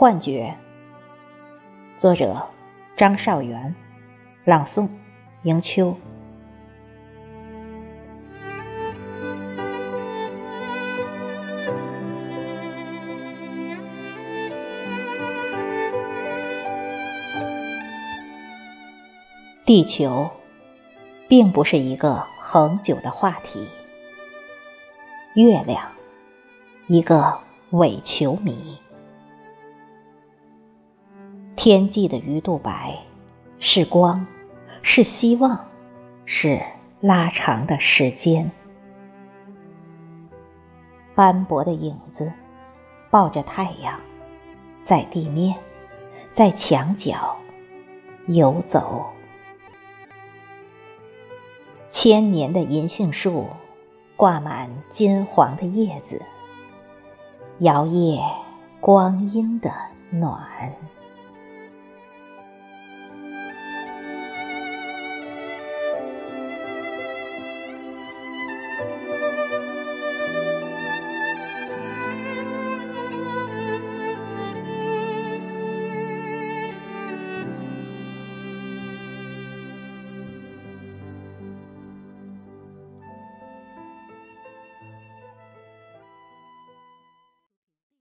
幻觉，作者张少元，朗诵迎秋。地球，并不是一个恒久的话题。月亮，一个伪球迷。天际的鱼肚白，是光，是希望，是拉长的时间。斑驳的影子，抱着太阳，在地面，在墙角游走。千年的银杏树，挂满金黄的叶子，摇曳光阴的暖。